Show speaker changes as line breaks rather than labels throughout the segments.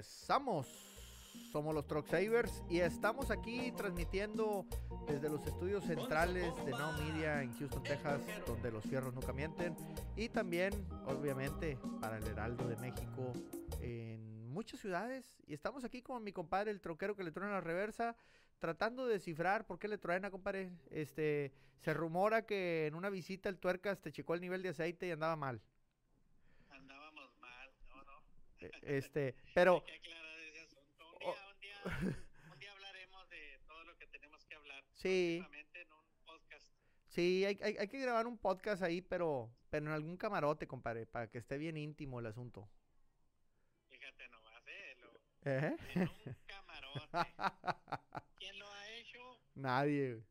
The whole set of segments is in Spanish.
Regresamos. Somos los Truck Savers y estamos aquí transmitiendo desde los estudios centrales de Now Media en Houston, Texas, donde los fierros nunca mienten. Y también, obviamente, para el Heraldo de México en muchas ciudades. Y estamos aquí con mi compadre, el troquero que le truena la reversa, tratando de descifrar por qué le truena, compadre. Este, se rumora que en una visita el tuercas te checó el nivel de aceite y andaba mal.
Andábamos mal, no, no.
E- Este, pero...
Hay que aclarar ese asunto. Un día, un día, un día hablaremos de todo lo que tenemos que hablar.
Sí.
en un podcast.
Sí, hay, hay, hay que grabar un podcast ahí, pero, pero en algún camarote, compadre, para que esté bien íntimo el asunto.
Fíjate nomás, eh, lo-
¿Eh?
en un camarote. ¿Quién lo ha hecho?
Nadie,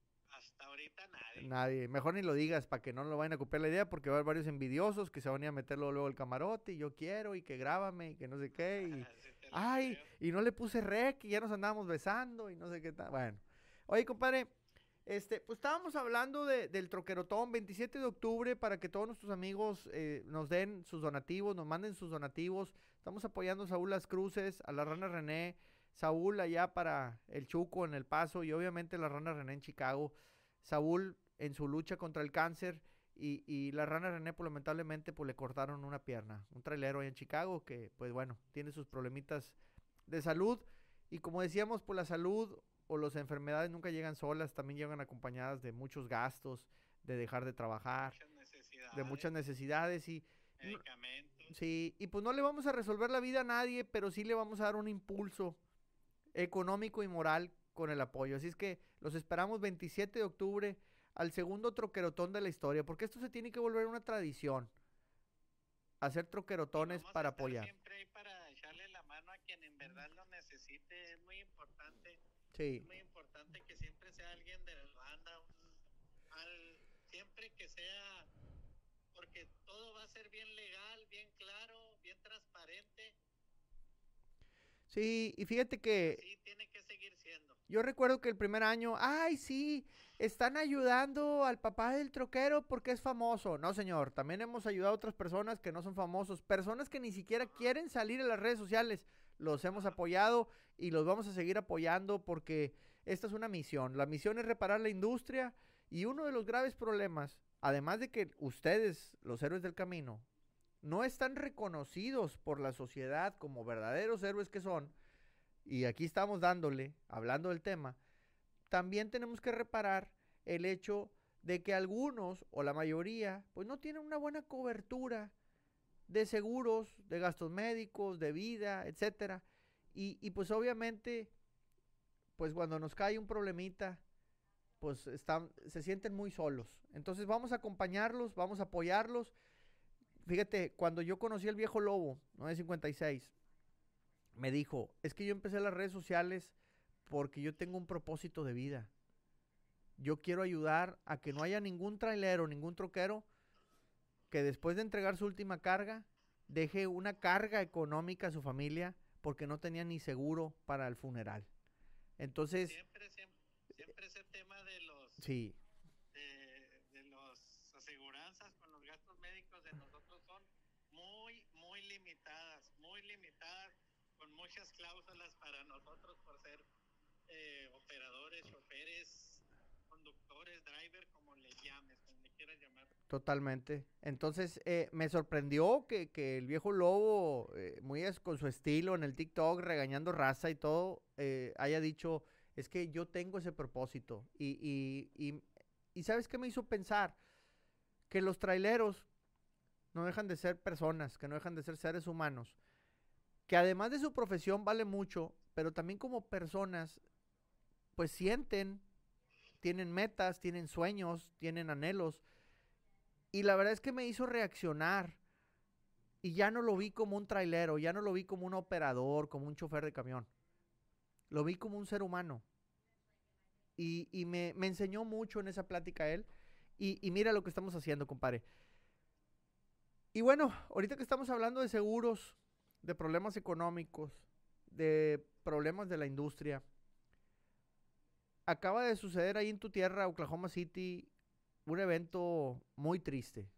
nadie.
Mejor ni lo digas para que no lo vayan a copiar la idea, porque va a haber varios envidiosos que se van a ir a meterlo luego al camarote y yo quiero y que grábame y que no sé qué. Y, ay,
creo.
y no le puse rec y ya nos andábamos besando y no sé qué tal. Bueno, oye, compadre, este, pues estábamos hablando de- del troquerotón 27 de octubre para que todos nuestros amigos eh, nos den sus donativos, nos manden sus donativos. Estamos apoyando a Saúl Las Cruces, a la Rana René, Saúl allá para el Chuco en El Paso y obviamente la Rana René en Chicago. Saúl en su lucha contra el cáncer y, y la Rana René pues lamentablemente pues le cortaron una pierna. Un trailero ahí en Chicago que pues bueno, tiene sus problemitas de salud y como decíamos pues la salud o las enfermedades nunca llegan solas, también llegan acompañadas de muchos gastos, de dejar de trabajar,
Muchas
de muchas necesidades y
medicamentos.
sí, y pues no le vamos a resolver la vida a nadie, pero sí le vamos a dar un impulso económico y moral con el apoyo. Así es que los esperamos 27 de octubre al segundo troquerotón de la historia, porque esto se tiene que volver una tradición. Hacer troquerotones
Vamos a
para
estar
apoyar.
Siempre ahí para echarle la mano a quien en verdad lo necesite. Es muy importante.
Sí.
Es muy importante que siempre sea alguien de la banda. al- siempre que sea. Porque todo va a ser bien legal, bien claro, bien transparente.
Sí, y fíjate que
Así tiene que seguir siendo.
Yo recuerdo que el primer año, ay, sí, están ayudando al papá del troquero porque es famoso. No, señor, también hemos ayudado a otras personas que no son famosos, personas que ni siquiera quieren salir en las redes sociales. Los hemos apoyado y los vamos a seguir apoyando porque esta es una misión. La misión es reparar la industria y uno de los graves problemas, además de que ustedes, los héroes del camino, no están reconocidos por la sociedad como verdaderos héroes que son, y aquí estamos dándole, hablando del tema, también tenemos que reparar el hecho de que algunos o la mayoría pues no tienen una buena cobertura de seguros, de gastos médicos, de vida, etcétera. Y, y, pues obviamente, pues cuando nos cae un problemita, pues están, se sienten muy solos. Entonces vamos a acompañarlos, vamos a apoyarlos. Fíjate, cuando yo conocí al viejo lobo, 956, me dijo, es que yo empecé las redes sociales porque yo tengo un propósito de vida. Yo quiero ayudar a que no haya ningún trailero, ningún troquero que después de entregar su última carga deje una carga económica a su familia porque no tenía ni seguro para el funeral. Entonces,
Siempre, siempre, siempre ese tema de los
sí,
de, de los aseguranzas con los gastos médicos de nosotros son muy, muy limitadas, muy limitadas, con muchas cláusulas para nosotros por ser eh, operadores, choferes, conductores, driver, como le llames, como le quieras llamar.
Totalmente. Entonces, eh, me sorprendió que, que el viejo lobo, eh, muy con su estilo en el TikTok, regañando raza y todo, eh, haya dicho, es que yo tengo ese propósito. Y, y, y, y ¿sabes qué me hizo pensar? Que los traileros no dejan de ser personas, que no dejan de ser seres humanos, que además de su profesión vale mucho, pero también como personas, pues sienten, tienen metas, tienen sueños, tienen anhelos. Y la verdad es que me hizo reaccionar. Y ya no lo vi como un trailero, ya no lo vi como un operador, como un chofer de camión. Lo vi como un ser humano. Y, y me, me enseñó mucho en esa plática él. Y, y mira lo que estamos haciendo, compadre. Y bueno, ahorita que estamos hablando de seguros, de problemas económicos, de problemas de la industria, acaba de suceder ahí en tu tierra, Oklahoma City, un evento muy triste.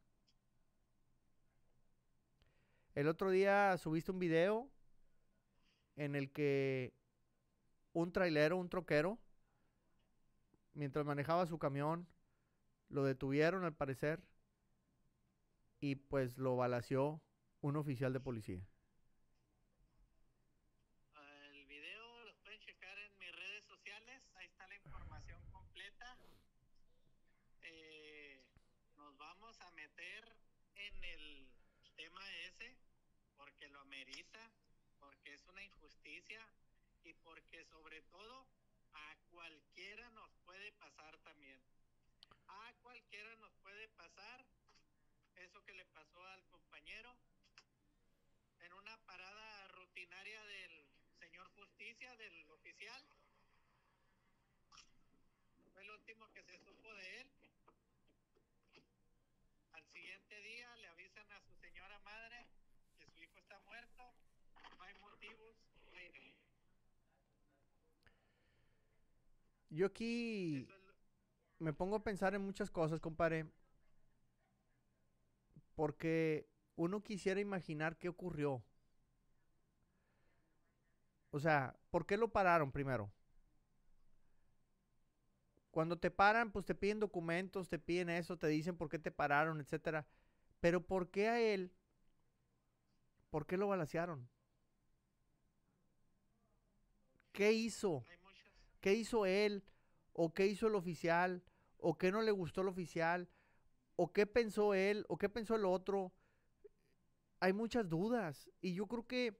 El otro día subiste un video en el que un trailero, un troquero, mientras manejaba su camión, lo detuvieron al parecer y pues lo balació un oficial de policía.
El video lo pueden checar en mis redes sociales, ahí está la información completa. Eh, nos vamos a meter en el tema ese porque lo amerita, porque es una y porque sobre todo a cualquiera nos puede pasar también. A cualquiera nos puede pasar eso que le pasó al compañero en una parada rutinaria del señor justicia, del oficial. Fue el último que se supo de él. Al siguiente día le avisan a su señora madre que su hijo está muerto. No hay motivos. no hay-
Yo aquí me pongo a pensar en muchas cosas, compadre. Porque uno quisiera imaginar qué ocurrió. O sea, ¿por qué lo pararon primero? Cuando te paran, pues te piden documentos, te piden eso, te dicen por qué te pararon, etcétera. Pero ¿por qué a él? ¿Por qué lo balacearon? ¿Qué hizo? ¿Qué hizo él? ¿O qué hizo el oficial? ¿O qué no le gustó el oficial? ¿O qué pensó él? ¿O qué pensó el otro? Hay muchas dudas. Y yo creo que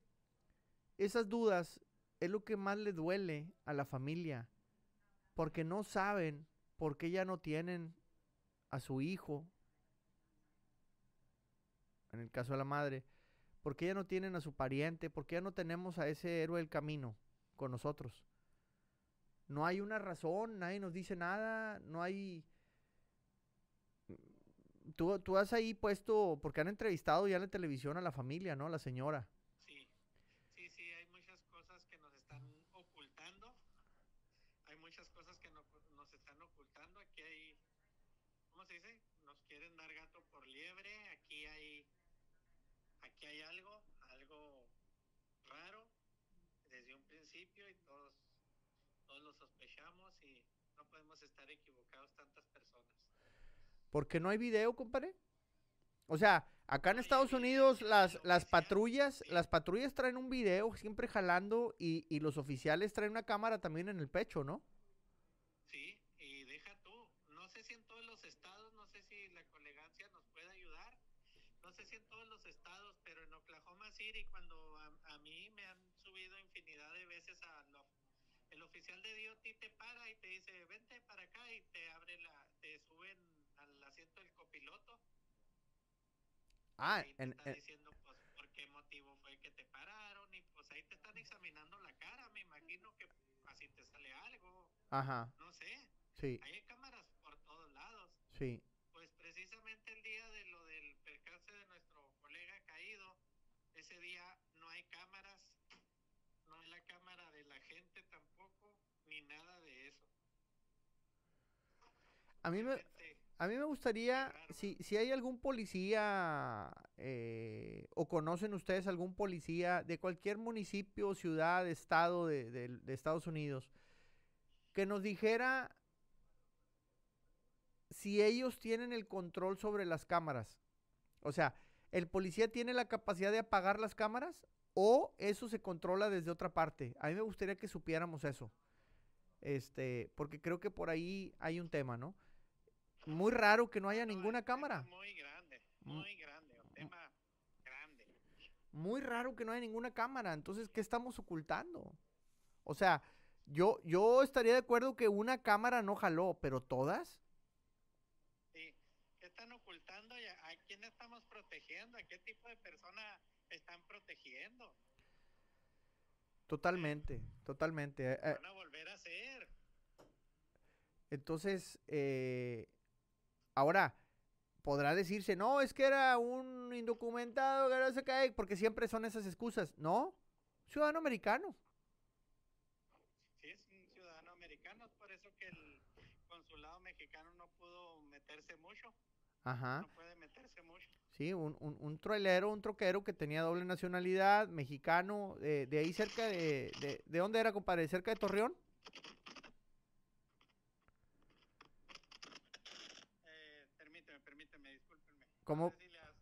esas dudas es lo que más le duele a la familia. Porque no saben por qué ya no tienen a su hijo. En el caso de la madre. ¿Por qué ya no tienen a su pariente? ¿Por qué ya no tenemos a ese héroe del camino con nosotros? No hay una razón, nadie nos dice nada, no hay... Tú, tú has ahí puesto, porque han entrevistado ya en la televisión a la familia, ¿no? La señora.
Sí, sí, sí, hay muchas cosas que nos están ocultando. Hay muchas cosas que no- nos están ocultando. Aquí hay, ¿cómo se dice? Nos quieren dar gato por liebre. Aquí hay, aquí hay algo, algo raro desde un principio y todos, todos lo sospechamos y no podemos estar equivocados tantas personas.
Porque no hay video, compadre. O sea, acá en Estados Unidos las, las patrullas, las patrullas traen un video siempre jalando y, y los oficiales traen una cámara también en el pecho, ¿no?
Sí, y deja tú, no sé si en todos los estados, no sé si la colegancia nos puede ayudar, no sé si en todos los estados, pero en Oklahoma City cuando a, a mí me han subido infinidad de veces a lo- el oficial de DOT te para y te dice, vente para acá y te abre la, te suben al asiento del copiloto.
Ah,
ahí te
en,
está
en-
diciendo pues por qué motivo fue que te pararon y pues ahí te están examinando la cara, me imagino que así te sale algo,
ajá,
no sé.
sí,
Ahí hay cámaras por todos lados.
sí.
Pues precisamente el día de lo del percance de nuestro colega caído, ese día no hay cámaras, no hay la cámara de la gente tampoco, ni nada de eso.
A mí me, A mí me gustaría, si, si hay algún policía eh, o conocen ustedes algún policía de cualquier municipio, ciudad, estado de, de- de Estados Unidos, que nos dijera si ellos tienen el control sobre las cámaras. O sea, ¿el policía tiene la capacidad de apagar las cámaras o eso se controla desde otra parte? A mí me gustaría que supiéramos eso. Este, porque creo que por ahí hay un tema, ¿no? Muy raro que no haya
no,
ninguna cámara.
Muy grande,
Mm.
muy grande, un tema grande.
Muy raro que no haya ninguna cámara. Entonces, ¿qué estamos ocultando? O sea, yo, yo estaría de acuerdo que una cámara no jaló, pero todas.
Sí. ¿Qué están ocultando a, quién estamos protegiendo? ¿A qué tipo de persona están protegiendo?
Totalmente, totalmente. Eh, eh,
Van a volver a.
entonces, eh, ahora, podrá decirse, no, es que era un indocumentado, porque siempre son esas excusas. No, ciudadano americano.
Sí, es un ciudadano americano, es por eso que el consulado mexicano no pudo meterse mucho,
Ajá.
no puede meterse mucho.
Sí, un, un, un un troquero que tenía doble nacionalidad, mexicano, eh, de ahí cerca de, de... ¿De dónde era, compadre? ¿Cerca de Torreón? ¿Cómo?
No sé, si le has,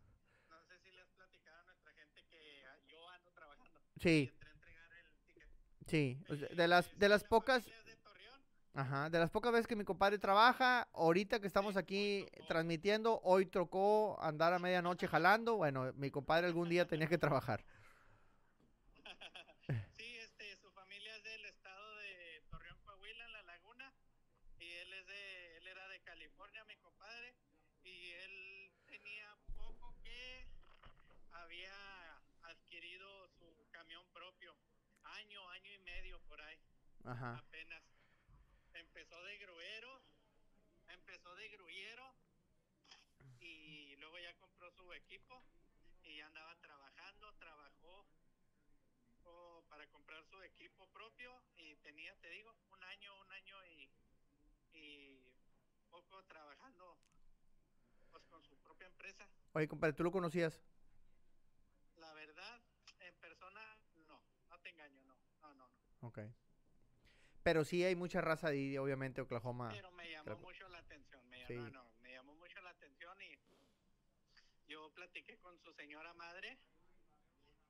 no sé si le has platicado a nuestra gente que ah, yo ando trabajando.
Sí, sí. de las, de las
la
pocas... Ajá, de las pocas veces que mi compadre trabaja, ahorita que estamos aquí transmitiendo, hoy tocó andar a medianoche jalando. Bueno, mi compadre algún día tenía que trabajar.
Sí, este, su familia es del estado de Torreón, Coahuila, en La Laguna, y él es de, él era de California, mi compadre, y él tenía poco que había adquirido su camión propio, año, año y medio por ahí,
Ajá.
apenas. Empezó de gruero, empezó de grullero, y luego ya compró su equipo, y ya andaba trabajando, trabajó o para comprar su equipo propio y tenía, te digo, un año, un año y, y poco trabajando pues con su propia empresa.
Oye, compadre, ¿tú lo conocías?
La verdad, en persona, no, no te engaño, no, no, no, no.
Ok. Pero sí hay mucha raza de ahí, obviamente, Oklahoma.
Pero me llamó
claro.
mucho la atención, me
Sí.
llamó, no, me llamó mucho la atención y yo platiqué con su señora madre,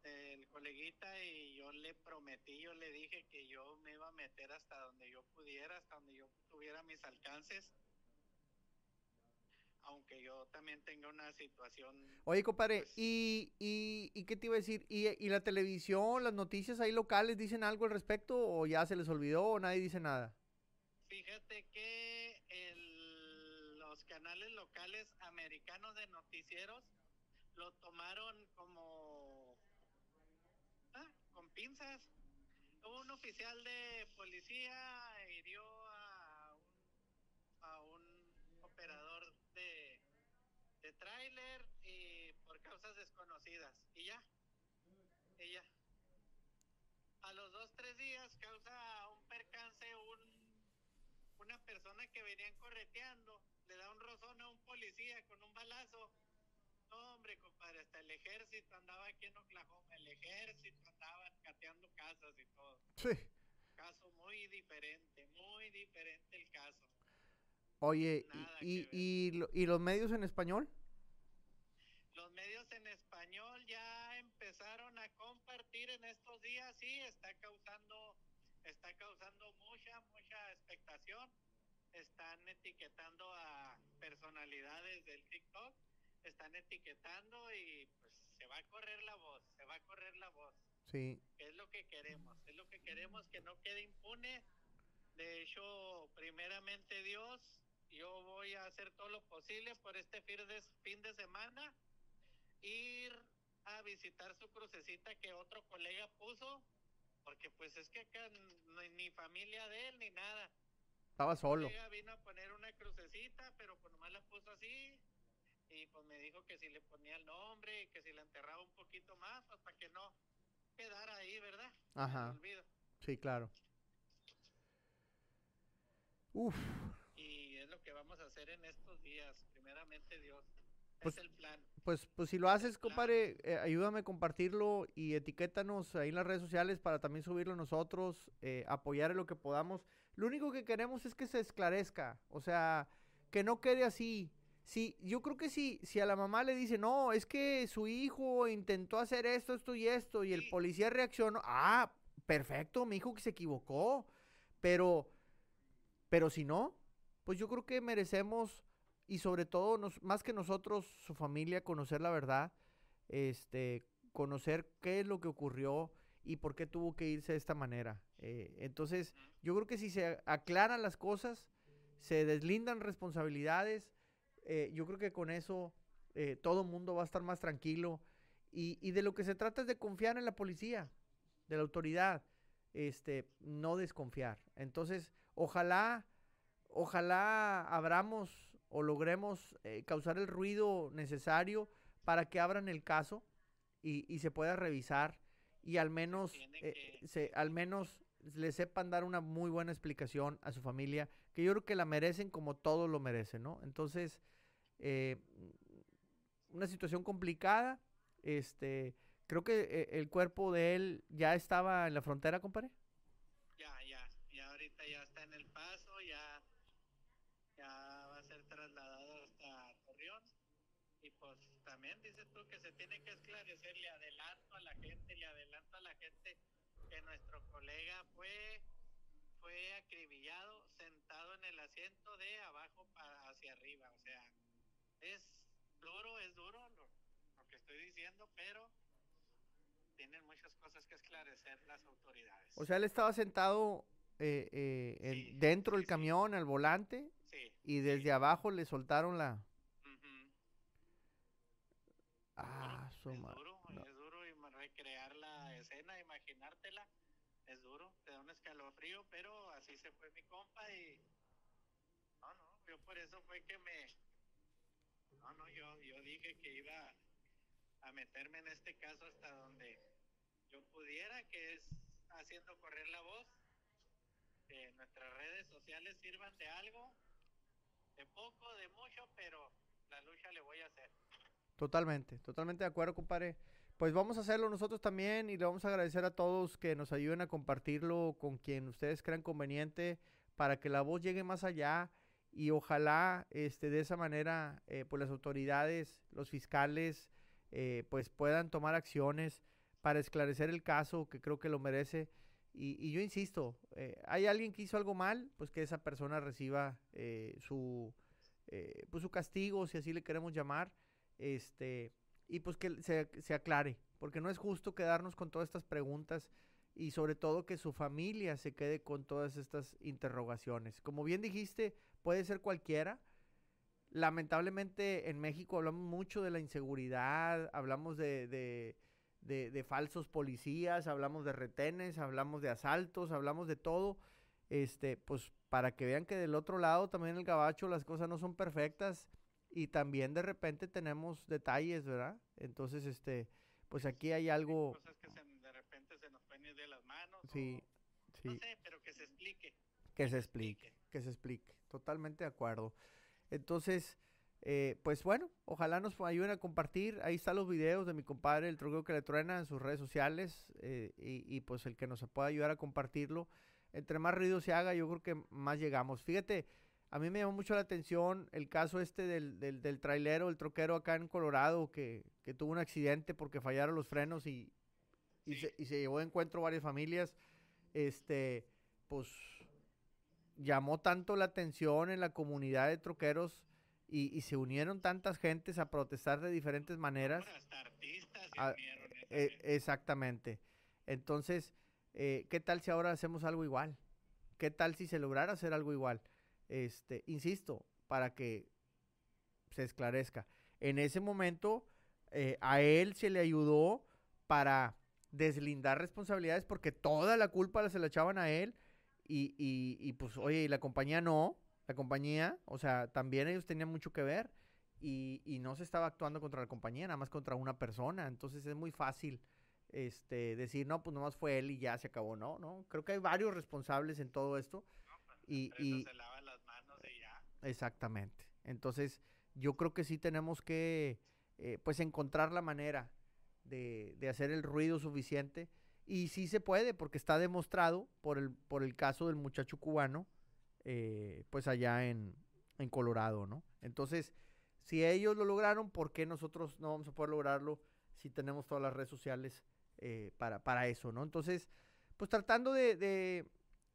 el coleguita, y yo le prometí, yo le dije que yo me iba a meter hasta donde yo pudiera, hasta donde yo tuviera mis alcances, aunque yo también tenga una situación
Oye, compadre,
Pues-
¿y, y, y qué te iba a decir? ¿Y, ¿Y la televisión, las noticias ahí locales dicen algo al respecto o ya se les olvidó o nadie dice nada?
Fíjate que el- los canales locales americanos de noticieros lo tomaron como ah, con pinzas. Un oficial de policía hirió a un, a un operador de, de tráiler y por causas Y ya, y ya. A los dos, tres días causa un percance un una persona que venían correteando, le da un rozón a un policía con un balazo. No, hombre, compadre, hasta el ejército andaba aquí en Oklahoma, el ejército andaba cateando casas y todo.
Sí.
Caso muy diferente, muy diferente el caso.
Oye,
Nada
y, y los medios en español?
Los medios en español ya empezaron a compartir sí, está causando, está causando mucha, mucha expectación. Están etiquetando a personalidades del TikTok, están etiquetando y pues se va a correr la voz, se va a correr la voz.
Sí.
Es lo que queremos, es lo que queremos que no quede impune. De hecho, primeramente Dios, yo voy a hacer todo lo posible por este fin de, fin de semana, ir a visitar su crucecita que otro colega puso, porque pues es que acá ni familia de él ni nada.
Estaba
Un
solo.
colega vino a poner una crucecita, pero pues nomás la puso así. Y pues me dijo que si le ponía el nombre y que si la enterraba un poquito más, pues para que no quedara ahí, ¿verdad?
Ajá.
olvido.
Sí, claro. Uf.
Y es lo que vamos a hacer en estos días, primeramente Dios.
Pues-
es el plan.
Pues, pues si lo haces, compadre, eh, ayúdame a compartirlo y etiquétanos ahí en las redes sociales para también subirlo nosotros, eh, apoyar en lo que podamos. Lo único que queremos es que se esclarezca, o sea, que no quede así. Sí, yo creo que sí, si a la mamá le dice, no, es que su hijo intentó hacer esto, esto y esto, y el policía reaccionó, ah, perfecto, mi hijo que se equivocó, pero, pero si no, pues yo creo que merecemos y sobre todo nos- más que nosotros, su familia, conocer la verdad, este, conocer qué es lo que ocurrió y por qué tuvo que irse de esta manera. Eh, entonces, yo creo que si se aclaran las cosas, se deslindan responsabilidades, eh, yo creo que con eso eh, todo el mundo va a estar más tranquilo y, y de lo que se trata es de confiar en la policía, de la autoridad, este, no desconfiar. Entonces, ojalá, ojalá abramos o logremos eh, causar el ruido necesario para que abran el caso y, y se pueda revisar y al menos, eh, se, al menos le sepan dar una muy buena explicación a su familia, que yo creo que la merecen como todos lo merecen, ¿no? Entonces, eh, una situación complicada. Este, creo que eh, el cuerpo de él ya estaba en la frontera, compadre.
Ya, ya, ya ahorita ya está en el paso, ya, ya va a ser trasladado hasta Torreón. Y pues que se tiene que esclarecer, le adelanto a la gente, le adelanto a la gente que nuestro colega fue fue acribillado sentado en el asiento de abajo para hacia arriba, o sea, es duro, es duro lo, lo que estoy diciendo, pero tienen muchas cosas que esclarecer las autoridades.
O sea, él estaba sentado eh, eh, dentro del
sí, sí.
camión, al volante, y desde abajo le soltaron la...
Es duro,
no.
es duro y recrear la escena, imaginártela, es duro, te da un escalofrío, pero así se fue mi compa y no, no, yo por eso fue que me, no, no, yo, yo dije que iba a meterme en este caso hasta donde yo pudiera, que es haciendo correr la voz, que nuestras redes sociales sirvan de algo, de poco, de mucho, pero la lucha le voy a hacer.
Totalmente, totalmente de acuerdo, compadre. Pues vamos a hacerlo nosotros también y le vamos a agradecer a todos que nos ayuden a compartirlo con quien ustedes crean conveniente para que la voz llegue más allá y ojalá este, de esa manera eh, pues las autoridades, los fiscales, eh, pues puedan tomar acciones para esclarecer el caso que creo que lo merece. Y, y yo insisto, eh, hay alguien que hizo algo mal, pues que esa persona reciba eh, su, pues su castigo, si así le queremos llamar este, y pues que se, aclare, porque no es justo quedarnos con todas estas preguntas y sobre todo que su familia se quede con todas estas interrogaciones. Como bien dijiste, puede ser cualquiera. Lamentablemente en México hablamos mucho de la inseguridad, hablamos de, de, de- de falsos policías, hablamos de retenes, hablamos de asaltos, hablamos de todo. Este, pues para que vean que del otro lado también el gabacho las cosas no son perfectas y también de repente tenemos detalles, ¿verdad? Entonces, este, pues aquí hay algo,
cosas que se- de repente se nos pueden ir de las manos.
sí,
o- no
sí,
sé, pero que se explique.
que se explique, que se explique, totalmente de acuerdo. Entonces, eh, pues bueno, ojalá nos ayuden a compartir, ahí están los videos de mi compadre, el troqueo que le truena en sus redes sociales eh, y, y, pues el que nos pueda ayudar a compartirlo. Entre más ruido se haga, yo creo que más llegamos. Fíjate, a mí me llamó mucho la atención el caso este del, del, del trailero, el troquero acá en Colorado, que, que tuvo un accidente porque fallaron los frenos y, y,
Sí.
se, y se llevó de encuentro varias familias. Este, pues llamó tanto la atención en la comunidad de troqueros y, y se unieron tantas gentes a protestar de diferentes maneras.
Hasta artistas se
Ah,
unieron esa
Eh,
vez.
exactamente. Entonces, eh, ¿qué tal si ahora hacemos algo igual? ¿Qué tal si se lograra hacer algo igual? Este, insisto, para que se esclarezca. En ese momento, eh, a él se le ayudó para deslindar responsabilidades porque toda la culpa se la echaban a él y, y, y pues, oye, y la compañía no, la compañía, o sea, también ellos tenían mucho que ver y, y no se estaba actuando contra la compañía, nada más contra una persona, entonces es muy fácil este, decir, no, pues nomás fue él y ya se acabó, no, no, creo que hay varios responsables en todo esto y,
Entre
y
se lavan las manos y ya.
Exactamente, entonces yo creo que sí tenemos que, eh, pues, encontrar la manera de, de hacer el ruido suficiente y sí se puede, porque está demostrado por el, por el caso del muchacho cubano, eh, pues allá en, en Colorado, ¿no? Entonces, si ellos lo lograron, ¿por qué nosotros no vamos a poder lograrlo si tenemos todas las redes sociales eh, para, para eso, ¿no? Entonces, pues tratando de, de,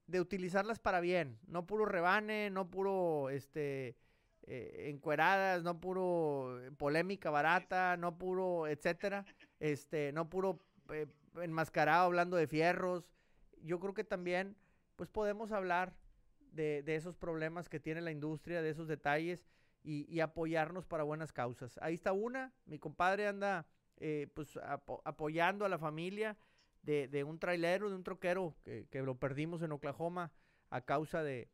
de utilizarlas para bien, no puro rebane, no puro, este, eh, encueradas, no puro eh, polémica barata, no puro, etcétera, este, no puro eh, enmascarado hablando de fierros. Yo creo que también, pues podemos hablar de, de esos problemas que tiene la industria, de esos detalles y, y apoyarnos para buenas causas. Ahí está una, mi compadre anda eh, pues apo- apoyando a la familia de, de un trailero, de un troquero que, que lo perdimos en Oklahoma a causa de,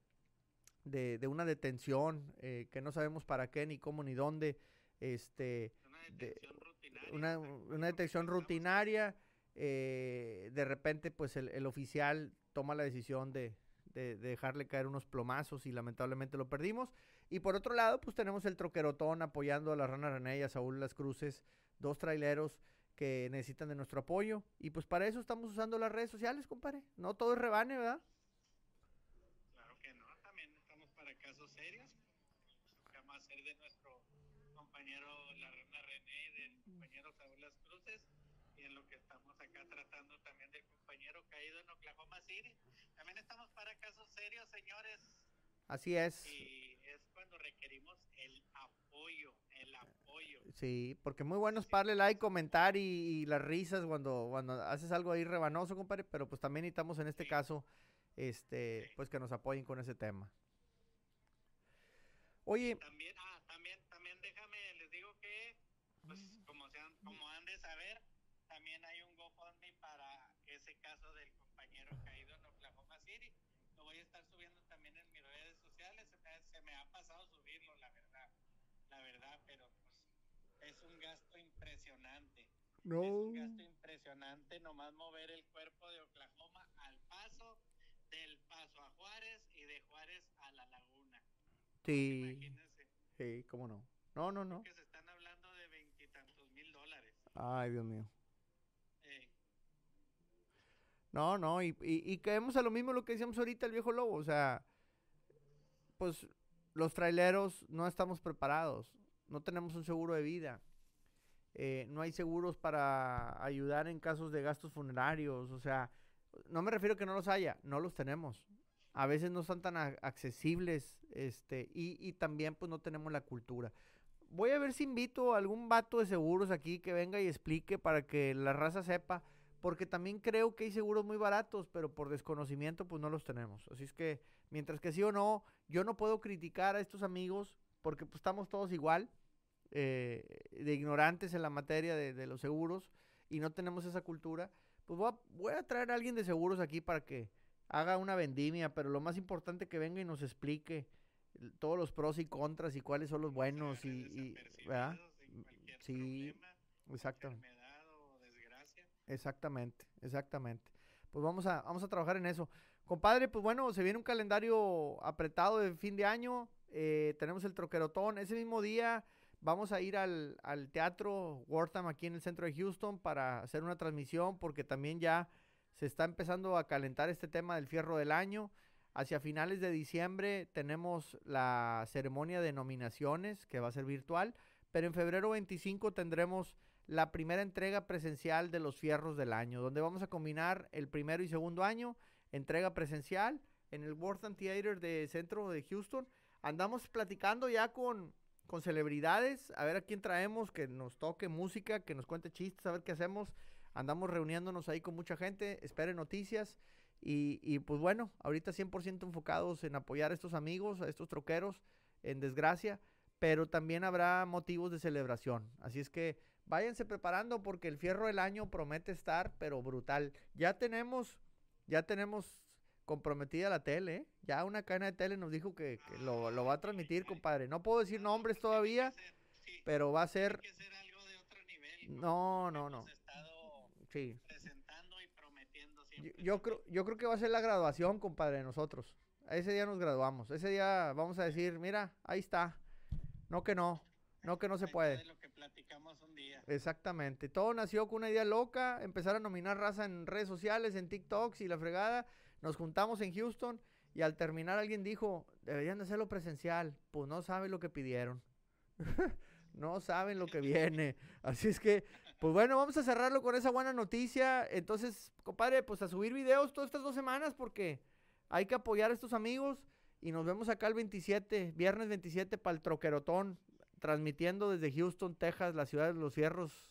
de, de una detención que que no sabemos para qué, ni cómo, ni dónde. Este,
Una
de-
detención rutinaria.
una, una detección rutinaria. eh, de repente, pues el, el oficial toma la decisión de, de, dejarle caer unos plomazos y lamentablemente lo perdimos. Y por otro lado, pues tenemos el troquerotón apoyando a la Rana René y a Saúl Las Cruces, dos traileros que necesitan de nuestro apoyo. Y pues para eso estamos usando las redes sociales, compadre. No todo es rebane, ¿verdad?
Claro que no, también estamos para casos serios. Vamos ser de nuestro compañero la Rana René y del compañero Saúl Las Cruces y en lo que estamos acá tratando también del compañero caído en Oklahoma City. También estamos para casos serios, señores.
Así es.
Y es cuando requerimos el apoyo, el apoyo.
Sí, porque muy bueno es darle like, comentar y, las risas cuando, cuando haces algo ahí rebanoso, compadre, pero pues también necesitamos en este caso, este, pues que nos apoyen con ese tema. Oye.
También, ah, también, también déjame, les digo que, pues como, sean, como han de saber, también hay un GoFundMe para ese caso del compañero caído en Oklahoma City. Lo voy a estar subiendo también en mis redes sociales. Se me, ha pasado subirlo, la verdad. La verdad, pero pues es un gasto impresionante. No. Es un gasto impresionante nomás mover el cuerpo de Oklahoma al paso, del paso a Juárez y de Juárez a la laguna.
Sí. Imagínense. Sí, cómo no. No, no, no.
Que se están hablando de veintitantos mil dólares.
Ay, Dios mío. No, no, y, y, caemos a lo mismo lo que decíamos ahorita el viejo lobo, o sea, pues los traileros no estamos preparados, no tenemos un seguro de vida, eh, no hay seguros para ayudar en casos de gastos funerarios, o sea, no me refiero que no los haya, no los tenemos. A veces no son tan accesibles, este, y, y también pues no tenemos la cultura. Voy a ver si invito a algún vato de seguros aquí que venga y explique para que la raza sepa porque también creo que hay seguros muy baratos, pero por desconocimiento pues no los tenemos. Así es que, mientras que sí o no, yo no puedo criticar a estos amigos porque pues estamos todos igual, eh, de ignorantes en la materia de, los seguros y no tenemos esa cultura, pues voy a, voy a, traer a alguien de seguros aquí para que haga una vendimia, pero lo más importante que venga y nos explique todos los pros y contras y cuáles son los buenos y, y ¿verdad? Sí, exacto. Exactamente, exactamente. Pues vamos a, vamos a trabajar en eso. Compadre, pues bueno, se viene un calendario apretado de fin de año. Eh, tenemos el troquerotón. Ese mismo día vamos a ir al, teatro Wortham aquí en el centro de Houston para hacer una transmisión porque también ya se está empezando a calentar este tema del fierro del año. Hacia finales de diciembre tenemos la ceremonia de nominaciones que va a ser virtual, pero en febrero 25 tendremos la primera entrega presencial de los fierros del año, donde vamos a combinar el primero y segundo año, entrega presencial en el Wortham Theater de centro de Houston. Andamos platicando ya con, con celebridades, a ver a quién traemos, que nos toque música, que nos cuente chistes, a ver qué hacemos. Andamos reuniéndonos ahí con mucha gente, esperen noticias. Y, y pues bueno, ahorita 100% enfocados en apoyar a estos amigos, a estos troqueros en desgracia, pero también habrá motivos de celebración. Así es que váyanse preparando porque el fierro del año promete estar, pero brutal. Ya tenemos, ya tenemos comprometida la tele, ¿eh? ya una cadena de tele nos dijo que, lo, va a transmitir, compadre. No puedo decir nombres todavía, pero va a ser... No, no, no. Sí. Yo, creo, yo creo que va a ser la graduación, compadre, de nosotros. Ese día nos graduamos. Ese día vamos a decir, mira, ahí está. No que no. No que no se puede. Exactamente. Todo nació con una idea loca, empezar a nominar raza en redes sociales, en TikToks y la fregada. Nos juntamos en Houston y al terminar alguien dijo, deberían de hacerlo presencial. Pues no saben lo que pidieron. no saben lo que viene. Así es que, pues bueno, vamos a cerrarlo con esa buena noticia. Entonces, compadre, pues a subir videos todas estas dos semanas porque hay que apoyar a estos amigos. Y nos vemos acá el 27, viernes 27 para el troquerotón transmitiendo desde Houston, Texas, la ciudad de los fierros,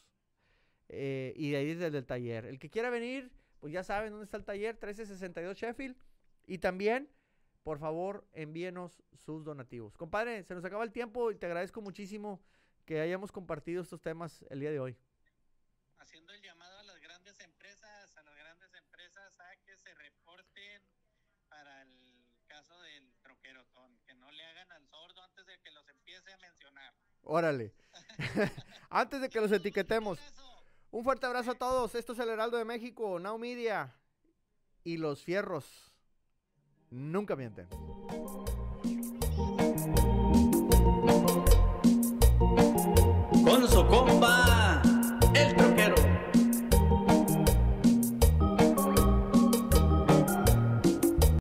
eh, y de ahí desde el taller. El que quiera venir, pues ya saben dónde está el taller, 1362 Sheffield. Y también, por favor, envíenos sus donativos. Compadre, se nos acaba el tiempo y te agradezco muchísimo que hayamos compartido estos temas el día de hoy.
Haciendo el llamado a las grandes empresas, a las grandes empresas a que se reporten para el caso del troquerotón, que no le hagan al sordo antes de que los empiece a mencionar.
Órale. antes de que los etiquetemos. Un fuerte abrazo a todos. Esto es el Heraldo de México, Now Media y los fierros. Nunca mienten.
Con su